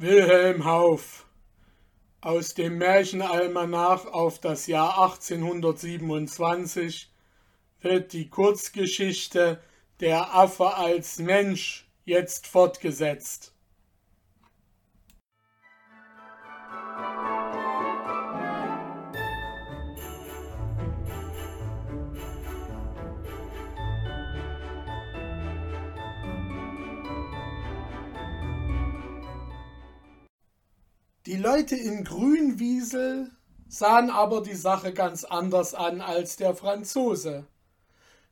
Wilhelm Hauff aus dem Märchenalmanach auf das Jahr 1827 wird die Kurzgeschichte Der Affe als Mensch jetzt fortgesetzt. Die Leute in Grünwiesel sahen aber die Sache ganz anders an als der Franzose.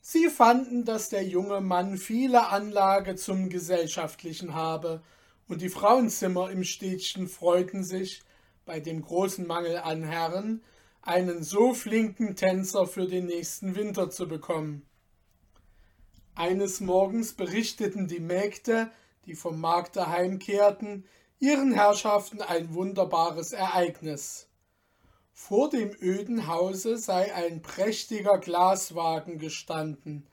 Sie fanden, dass der junge Mann viele Anlage zum Gesellschaftlichen habe, und die Frauenzimmer im Städtchen freuten sich, bei dem großen Mangel an Herren, einen so flinken Tänzer für den nächsten Winter zu bekommen. Eines Morgens berichteten die Mägde, die vom Markte heimkehrten, ihren Herrschaften ein wunderbares Ereignis. Vor dem öden Hause sei ein prächtiger Glaswagen gestanden,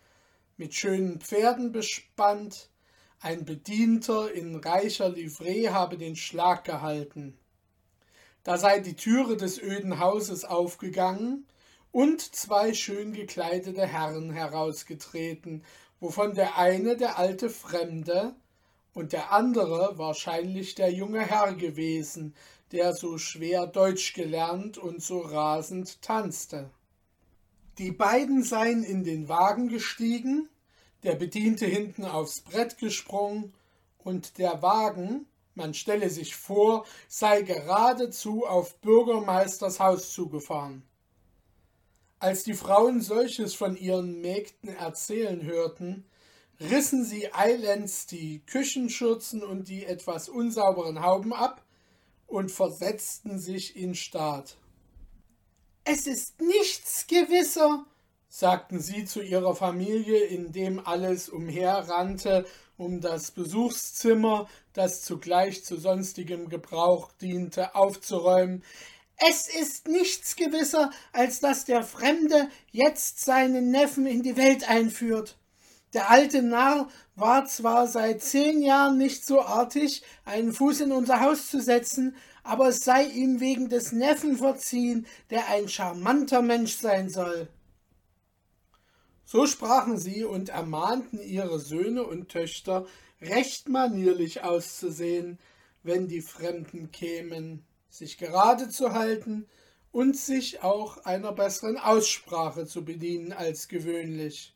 mit schönen Pferden bespannt, ein Bedienter in reicher Livree habe den Schlag gehalten. Da sei die Türe des öden Hauses aufgegangen und zwei schön gekleidete Herren herausgetreten, wovon der eine der alte Fremde, und der andere wahrscheinlich der junge Herr gewesen, der so schwer Deutsch gelernt und so rasend tanzte. Die beiden seien in den Wagen gestiegen, der Bediente hinten aufs Brett gesprungen, und der Wagen, man stelle sich vor, sei geradezu auf Bürgermeisters Haus zugefahren. Als die Frauen solches von ihren Mägden erzählen hörten, rissen sie eilends die Küchenschürzen und die etwas unsauberen Hauben ab und versetzten sich in Staat. Es ist nichts gewisser, sagten sie zu ihrer Familie, indem alles umherrannte, um das Besuchszimmer, das zugleich zu sonstigem Gebrauch diente, aufzuräumen. Es ist nichts gewisser, als dass der Fremde jetzt seinen Neffen in die Welt einführt. Der alte Narr war zwar seit zehn Jahren nicht so artig, einen Fuß in unser Haus zu setzen, aber es sei ihm wegen des Neffen verziehen, der ein charmanter Mensch sein soll. So sprachen sie und ermahnten ihre Söhne und Töchter, recht manierlich auszusehen, wenn die Fremden kämen, sich gerade zu halten und sich auch einer besseren Aussprache zu bedienen als gewöhnlich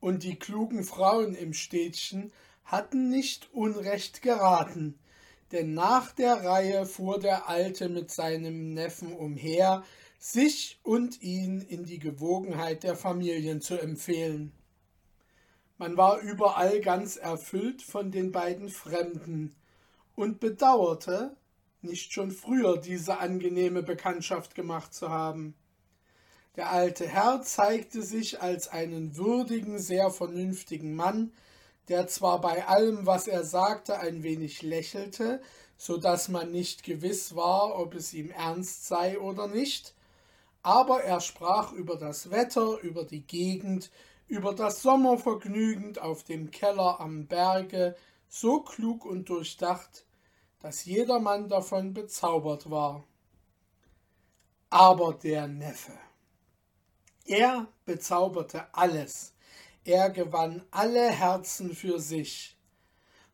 und die klugen Frauen im Städtchen hatten nicht unrecht geraten, denn nach der Reihe fuhr der Alte mit seinem Neffen umher, sich und ihn in die Gewogenheit der Familien zu empfehlen. Man war überall ganz erfüllt von den beiden Fremden und bedauerte, nicht schon früher diese angenehme Bekanntschaft gemacht zu haben. Der alte Herr zeigte sich als einen würdigen, sehr vernünftigen Mann, der zwar bei allem, was er sagte, ein wenig lächelte, so dass man nicht gewiss war, ob es ihm ernst sei oder nicht, aber er sprach über das Wetter, über die Gegend, über das Sommervergnügen auf dem Keller am Berge, so klug und durchdacht, dass jedermann davon bezaubert war. Aber der Neffe. Er bezauberte alles. Er gewann alle Herzen für sich.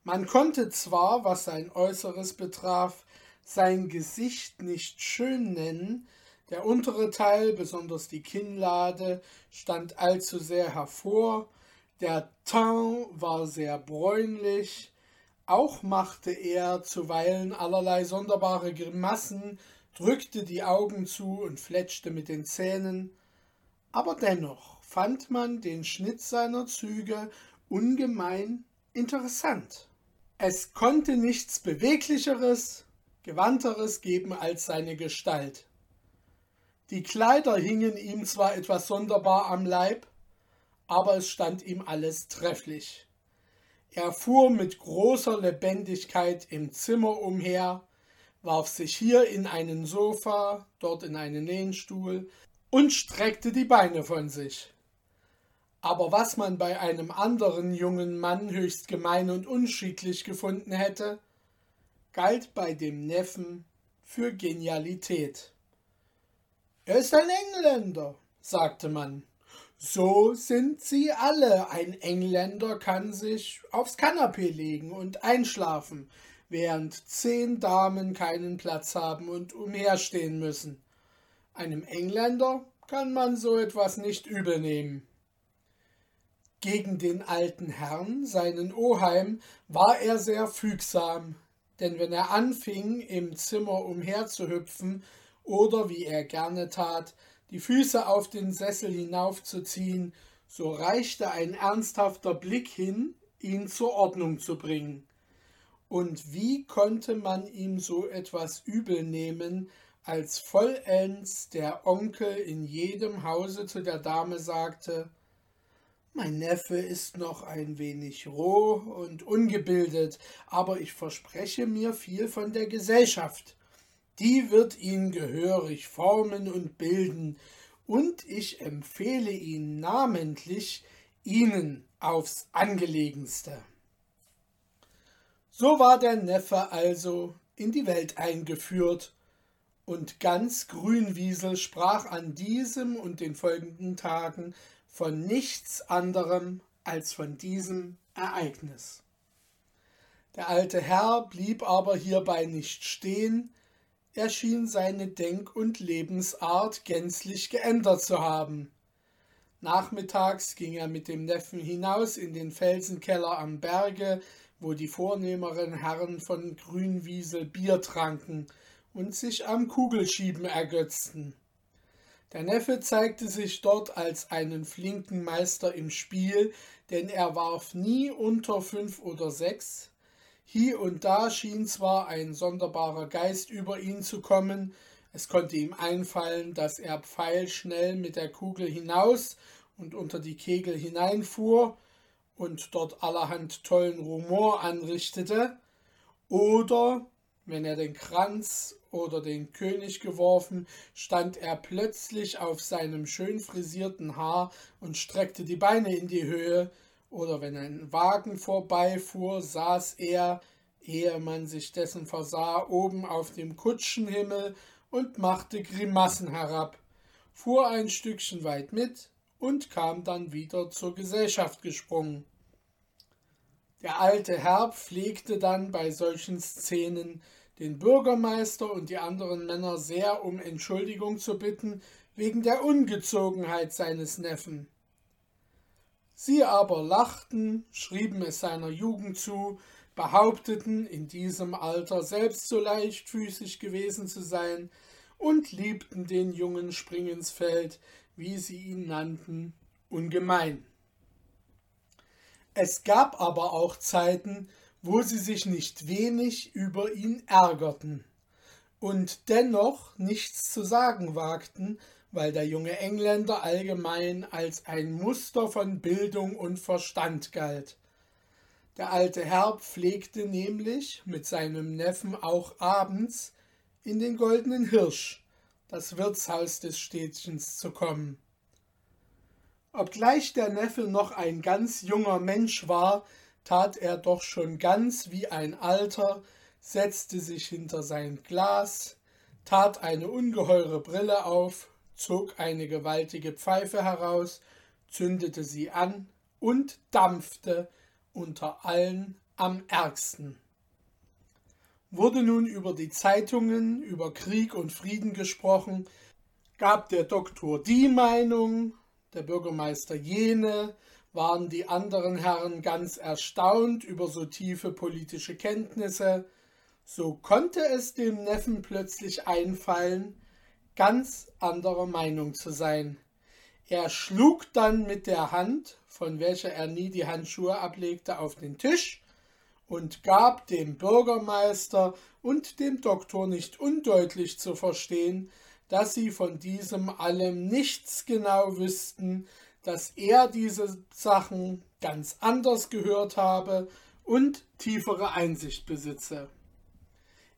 Man konnte zwar, was sein Äußeres betraf, sein Gesicht nicht schön nennen, der untere Teil, besonders die Kinnlade, stand allzu sehr hervor, der Teint war sehr bräunlich, auch machte er zuweilen allerlei sonderbare Grimassen, drückte die Augen zu und fletschte mit den Zähnen, aber dennoch fand man den Schnitt seiner Züge ungemein interessant. Es konnte nichts Beweglicheres, Gewandteres geben als seine Gestalt. Die Kleider hingen ihm zwar etwas sonderbar am Leib, aber es stand ihm alles trefflich. Er fuhr mit großer Lebendigkeit im Zimmer umher, warf sich hier in einen Sofa, dort in einen Lehnstuhl, und streckte die Beine von sich. Aber was man bei einem anderen jungen Mann höchst gemein und unschicklich gefunden hätte, galt bei dem Neffen für Genialität. Er ist ein Engländer, sagte man. So sind sie alle. Ein Engländer kann sich aufs Kanapee legen und einschlafen, während zehn Damen keinen Platz haben und umherstehen müssen. Einem Engländer kann man so etwas nicht übel nehmen. Gegen den alten Herrn, seinen Oheim, war er sehr fügsam, denn wenn er anfing, im Zimmer umherzuhüpfen oder, wie er gerne tat, die Füße auf den Sessel hinaufzuziehen, so reichte ein ernsthafter Blick hin, ihn zur Ordnung zu bringen. Und wie konnte man ihm so etwas übel nehmen, als vollends der Onkel in jedem Hause zu der Dame sagte Mein Neffe ist noch ein wenig roh und ungebildet, aber ich verspreche mir viel von der Gesellschaft die wird ihn gehörig formen und bilden, und ich empfehle ihn namentlich Ihnen aufs angelegenste. So war der Neffe also in die Welt eingeführt, und ganz Grünwiesel sprach an diesem und den folgenden Tagen von nichts anderem als von diesem Ereignis. Der alte Herr blieb aber hierbei nicht stehen, er schien seine Denk- und Lebensart gänzlich geändert zu haben. Nachmittags ging er mit dem Neffen hinaus in den Felsenkeller am Berge, wo die vornehmeren Herren von Grünwiesel Bier tranken und sich am Kugelschieben ergötzten. Der Neffe zeigte sich dort als einen flinken Meister im Spiel, denn er warf nie unter fünf oder sechs, Hie und da schien zwar ein sonderbarer Geist über ihn zu kommen, es konnte ihm einfallen, dass er pfeilschnell mit der Kugel hinaus und unter die Kegel hineinfuhr und dort allerhand tollen Rumor anrichtete, oder wenn er den Kranz oder den König geworfen, stand er plötzlich auf seinem schön frisierten Haar und streckte die Beine in die Höhe, oder wenn ein Wagen vorbeifuhr, saß er, ehe man sich dessen versah, oben auf dem Kutschenhimmel und machte Grimassen herab, fuhr ein Stückchen weit mit und kam dann wieder zur Gesellschaft gesprungen. Der alte Herr pflegte dann bei solchen Szenen den Bürgermeister und die anderen Männer sehr um Entschuldigung zu bitten wegen der Ungezogenheit seines Neffen. Sie aber lachten, schrieben es seiner Jugend zu, behaupteten, in diesem Alter selbst so leichtfüßig gewesen zu sein und liebten den jungen Springensfeld, wie sie ihn nannten, ungemein. Es gab aber auch Zeiten, wo sie sich nicht wenig über ihn ärgerten und dennoch nichts zu sagen wagten, weil der junge Engländer allgemein als ein Muster von Bildung und Verstand galt. Der alte Herr pflegte nämlich mit seinem Neffen auch abends in den Goldenen Hirsch, das Wirtshaus des Städtchens, zu kommen. Obgleich der Neffe noch ein ganz junger Mensch war, tat er doch schon ganz wie ein Alter, setzte sich hinter sein Glas, tat eine ungeheure Brille auf, zog eine gewaltige Pfeife heraus, zündete sie an und dampfte unter allen am ärgsten. Wurde nun über die Zeitungen, über Krieg und Frieden gesprochen, gab der Doktor die Meinung, der Bürgermeister jene, waren die anderen Herren ganz erstaunt über so tiefe politische Kenntnisse, so konnte es dem Neffen plötzlich einfallen, ganz anderer Meinung zu sein. Er schlug dann mit der Hand, von welcher er nie die Handschuhe ablegte, auf den Tisch und gab dem Bürgermeister und dem Doktor nicht undeutlich zu verstehen, dass sie von diesem allem nichts genau wüssten, dass er diese Sachen ganz anders gehört habe und tiefere Einsicht besitze.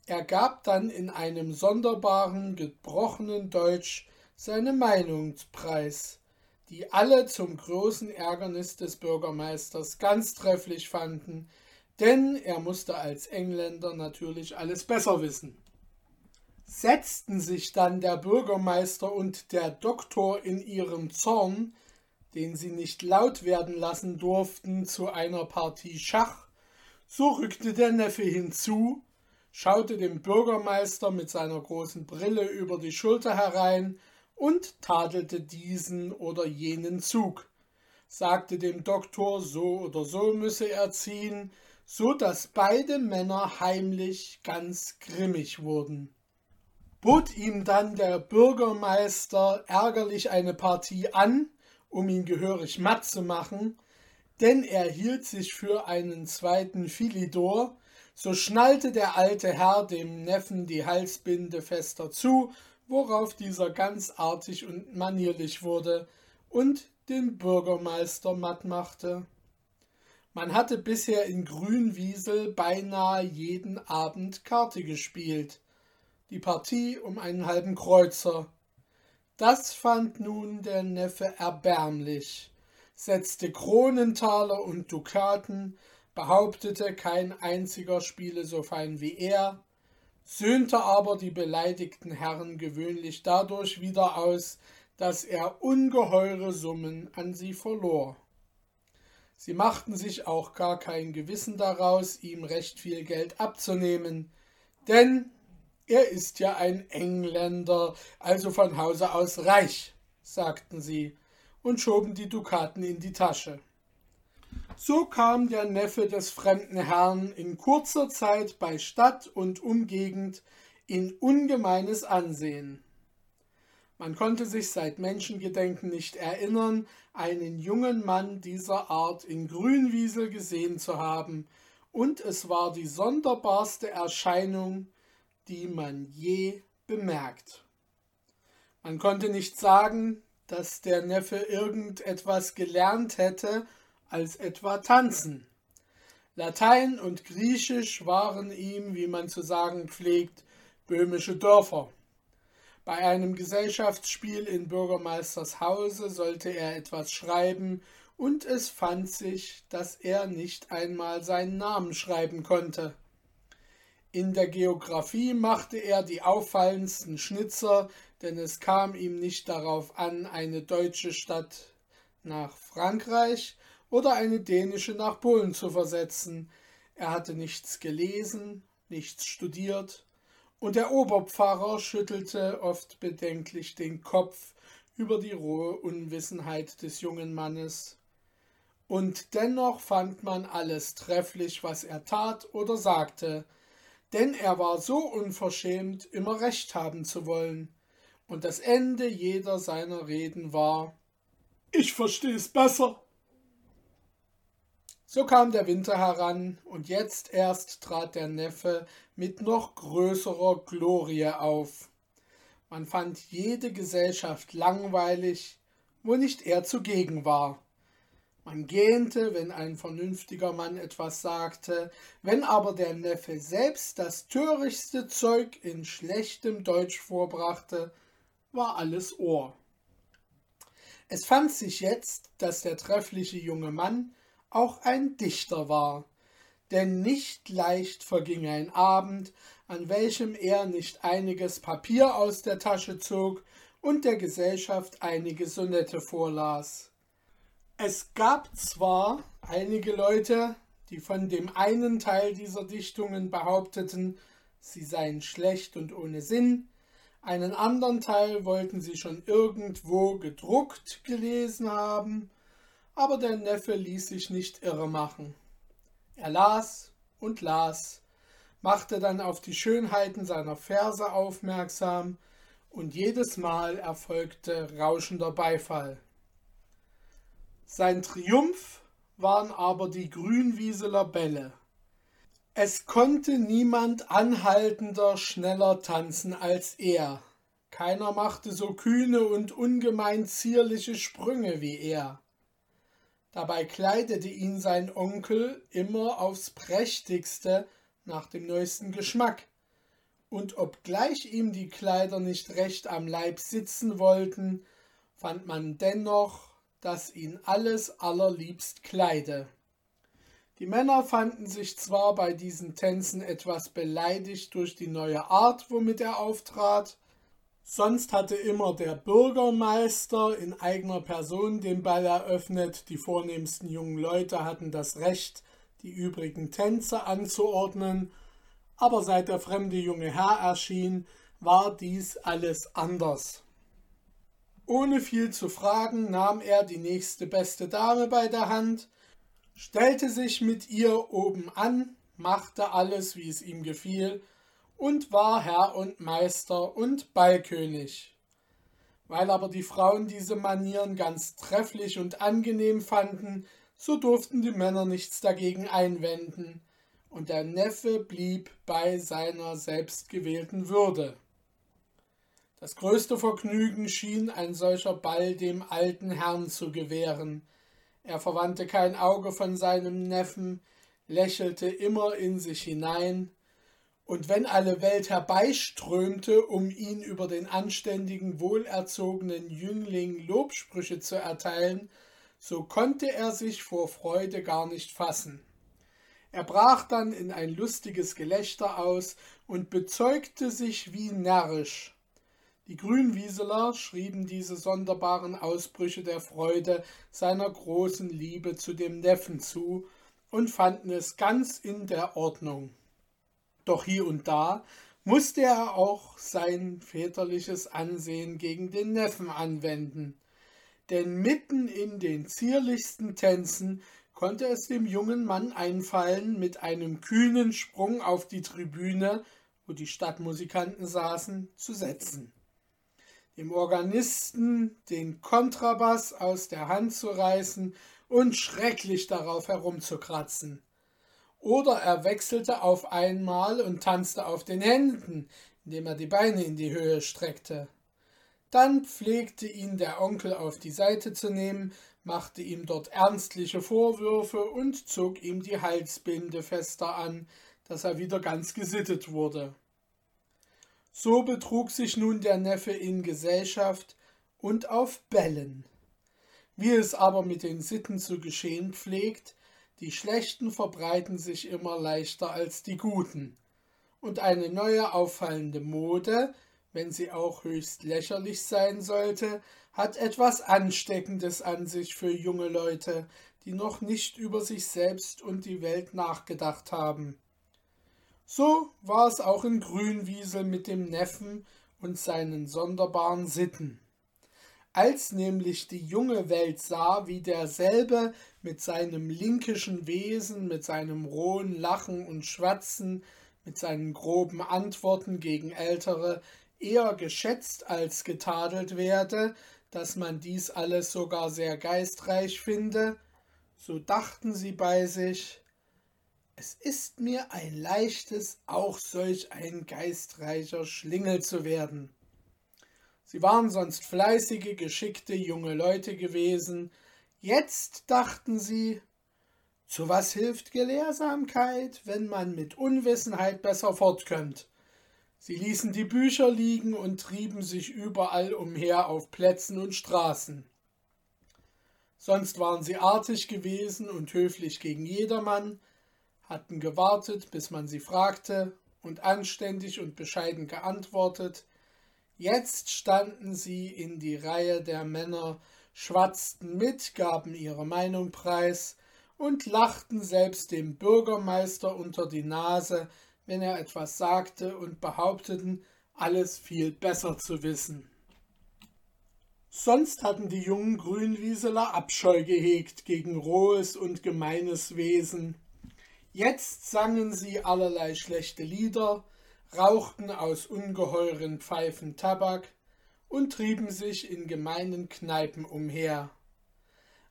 Er gab dann in einem sonderbaren, gebrochenen Deutsch seine Meinung preis, die alle zum großen Ärgernis des Bürgermeisters ganz trefflich fanden, denn er musste als Engländer natürlich alles besser wissen. Setzten sich dann der Bürgermeister und der Doktor in ihrem Zorn, den sie nicht laut werden lassen durften, zu einer Partie Schach, so rückte der Neffe hinzu, schaute dem Bürgermeister mit seiner großen Brille über die Schulter herein und tadelte diesen oder jenen Zug, sagte dem Doktor, so oder so müsse er ziehen, so dass beide Männer heimlich ganz grimmig wurden. Bot ihm dann der Bürgermeister ärgerlich eine Partie an, um ihn gehörig matt zu machen, denn er hielt sich für einen zweiten Philidor, so schnallte der alte Herr dem Neffen die Halsbinde fester zu, worauf dieser ganz artig und manierlich wurde und den Bürgermeister matt machte. Man hatte bisher in Grünwiesel beinahe jeden Abend Karte gespielt, die Partie um einen halben Kreuzer. Das fand nun der Neffe erbärmlich setzte Kronentaler und Dukaten, behauptete, kein einziger spiele so fein wie er, söhnte aber die beleidigten Herren gewöhnlich dadurch wieder aus, dass er ungeheure Summen an sie verlor. Sie machten sich auch gar kein Gewissen daraus, ihm recht viel Geld abzunehmen, denn er ist ja ein Engländer, also von Hause aus reich, sagten sie, und schoben die Dukaten in die Tasche. So kam der Neffe des fremden Herrn in kurzer Zeit bei Stadt und Umgegend in ungemeines Ansehen. Man konnte sich seit Menschengedenken nicht erinnern, einen jungen Mann dieser Art in Grünwiesel gesehen zu haben, und es war die sonderbarste Erscheinung, die man je bemerkt. Man konnte nicht sagen, dass der Neffe irgendetwas gelernt hätte als etwa tanzen. Latein und Griechisch waren ihm, wie man zu sagen pflegt, böhmische Dörfer. Bei einem Gesellschaftsspiel in Bürgermeisters Hause sollte er etwas schreiben, und es fand sich, dass er nicht einmal seinen Namen schreiben konnte. In der Geographie machte er die auffallendsten Schnitzer, denn es kam ihm nicht darauf an, eine deutsche Stadt nach Frankreich oder eine dänische nach Polen zu versetzen. Er hatte nichts gelesen, nichts studiert, und der Oberpfarrer schüttelte oft bedenklich den Kopf über die rohe Unwissenheit des jungen Mannes. Und dennoch fand man alles trefflich, was er tat oder sagte, denn er war so unverschämt, immer recht haben zu wollen, und das Ende jeder seiner Reden war Ich verstehe es besser. So kam der Winter heran, und jetzt erst trat der Neffe mit noch größerer Glorie auf. Man fand jede Gesellschaft langweilig, wo nicht er zugegen war. Man gähnte, wenn ein vernünftiger Mann etwas sagte, wenn aber der Neffe selbst das törichtste Zeug in schlechtem Deutsch vorbrachte, war alles Ohr. Es fand sich jetzt, dass der treffliche junge Mann auch ein Dichter war, denn nicht leicht verging ein Abend, an welchem er nicht einiges Papier aus der Tasche zog und der Gesellschaft einige Sonette vorlas. Es gab zwar einige Leute, die von dem einen Teil dieser Dichtungen behaupteten, sie seien schlecht und ohne Sinn, einen anderen Teil wollten sie schon irgendwo gedruckt gelesen haben, aber der Neffe ließ sich nicht irre machen. Er las und las, machte dann auf die Schönheiten seiner Verse aufmerksam, und jedes Mal erfolgte rauschender Beifall. Sein Triumph waren aber die Grünwieseler Bälle. Es konnte niemand anhaltender, schneller tanzen als er. Keiner machte so kühne und ungemein zierliche Sprünge wie er. Dabei kleidete ihn sein Onkel immer aufs prächtigste nach dem neuesten Geschmack. Und obgleich ihm die Kleider nicht recht am Leib sitzen wollten, fand man dennoch dass ihn alles allerliebst kleide. Die Männer fanden sich zwar bei diesen Tänzen etwas beleidigt durch die neue Art, womit er auftrat, sonst hatte immer der Bürgermeister in eigener Person den Ball eröffnet, die vornehmsten jungen Leute hatten das Recht, die übrigen Tänze anzuordnen, aber seit der fremde junge Herr erschien, war dies alles anders. Ohne viel zu fragen, nahm er die nächste beste Dame bei der Hand, stellte sich mit ihr oben an, machte alles, wie es ihm gefiel, und war Herr und Meister und Ballkönig. Weil aber die Frauen diese Manieren ganz trefflich und angenehm fanden, so durften die Männer nichts dagegen einwenden, und der Neffe blieb bei seiner selbstgewählten Würde. Das größte Vergnügen schien ein solcher Ball dem alten Herrn zu gewähren. Er verwandte kein Auge von seinem Neffen, lächelte immer in sich hinein, und wenn alle Welt herbeiströmte, um ihn über den anständigen, wohlerzogenen Jüngling Lobsprüche zu erteilen, so konnte er sich vor Freude gar nicht fassen. Er brach dann in ein lustiges Gelächter aus und bezeugte sich wie närrisch, die Grünwieseler schrieben diese sonderbaren Ausbrüche der Freude seiner großen Liebe zu dem Neffen zu und fanden es ganz in der Ordnung. Doch hier und da musste er auch sein väterliches Ansehen gegen den Neffen anwenden, denn mitten in den zierlichsten Tänzen konnte es dem jungen Mann einfallen, mit einem kühnen Sprung auf die Tribüne, wo die Stadtmusikanten saßen, zu setzen dem Organisten den Kontrabass aus der Hand zu reißen und schrecklich darauf herumzukratzen. Oder er wechselte auf einmal und tanzte auf den Händen, indem er die Beine in die Höhe streckte. Dann pflegte ihn der Onkel auf die Seite zu nehmen, machte ihm dort ernstliche Vorwürfe und zog ihm die Halsbinde fester an, dass er wieder ganz gesittet wurde. So betrug sich nun der Neffe in Gesellschaft und auf Bällen. Wie es aber mit den Sitten zu geschehen pflegt, die Schlechten verbreiten sich immer leichter als die Guten. Und eine neue auffallende Mode, wenn sie auch höchst lächerlich sein sollte, hat etwas Ansteckendes an sich für junge Leute, die noch nicht über sich selbst und die Welt nachgedacht haben. So war es auch in Grünwiesel mit dem Neffen und seinen sonderbaren Sitten. Als nämlich die junge Welt sah, wie derselbe mit seinem linkischen Wesen, mit seinem rohen Lachen und Schwatzen, mit seinen groben Antworten gegen Ältere eher geschätzt als getadelt werde, dass man dies alles sogar sehr geistreich finde, so dachten sie bei sich, es ist mir ein leichtes, auch solch ein geistreicher Schlingel zu werden. Sie waren sonst fleißige, geschickte junge Leute gewesen. Jetzt dachten sie, zu was hilft Gelehrsamkeit, wenn man mit Unwissenheit besser fortkömmt? Sie ließen die Bücher liegen und trieben sich überall umher auf Plätzen und Straßen. Sonst waren sie artig gewesen und höflich gegen jedermann, hatten gewartet, bis man sie fragte und anständig und bescheiden geantwortet. Jetzt standen sie in die Reihe der Männer, schwatzten mit, gaben ihre Meinung preis und lachten selbst dem Bürgermeister unter die Nase, wenn er etwas sagte und behaupteten, alles viel besser zu wissen. Sonst hatten die jungen Grünwieseler Abscheu gehegt gegen rohes und gemeines Wesen, Jetzt sangen sie allerlei schlechte Lieder, rauchten aus ungeheuren Pfeifen Tabak und trieben sich in gemeinen Kneipen umher.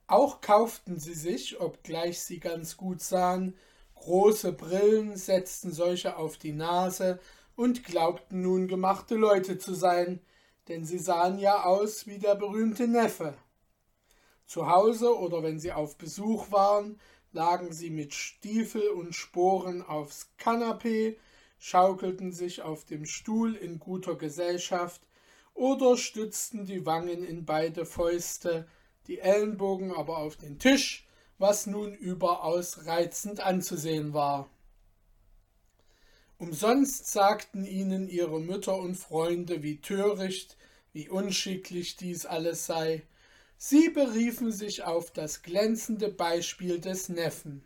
Auch kauften sie sich, obgleich sie ganz gut sahen, große Brillen, setzten solche auf die Nase und glaubten nun gemachte Leute zu sein, denn sie sahen ja aus wie der berühmte Neffe. Zu Hause oder wenn sie auf Besuch waren, lagen sie mit Stiefel und Sporen aufs Kanapee, schaukelten sich auf dem Stuhl in guter Gesellschaft oder stützten die Wangen in beide Fäuste, die Ellenbogen aber auf den Tisch was nun überaus reizend anzusehen war. Umsonst sagten ihnen ihre Mütter und Freunde, wie töricht, wie unschicklich dies alles sei. Sie beriefen sich auf das glänzende Beispiel des Neffen.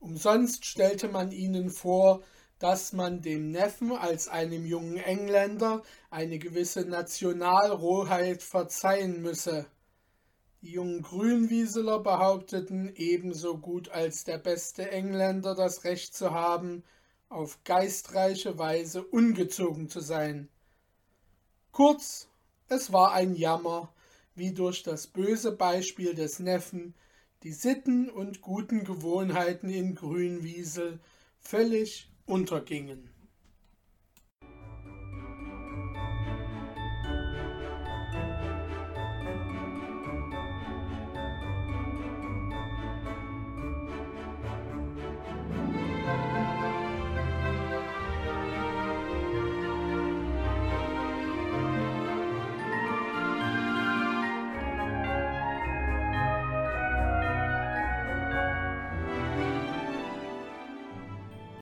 Umsonst stellte man ihnen vor, dass man dem Neffen als einem jungen Engländer eine gewisse Nationalrohheit verzeihen müsse. Die jungen Grünwieseler behaupteten, ebenso gut als der beste Engländer das Recht zu haben, auf geistreiche Weise ungezogen zu sein. Kurz, es war ein Jammer, wie durch das böse Beispiel des Neffen die Sitten und guten Gewohnheiten in Grünwiesel völlig untergingen.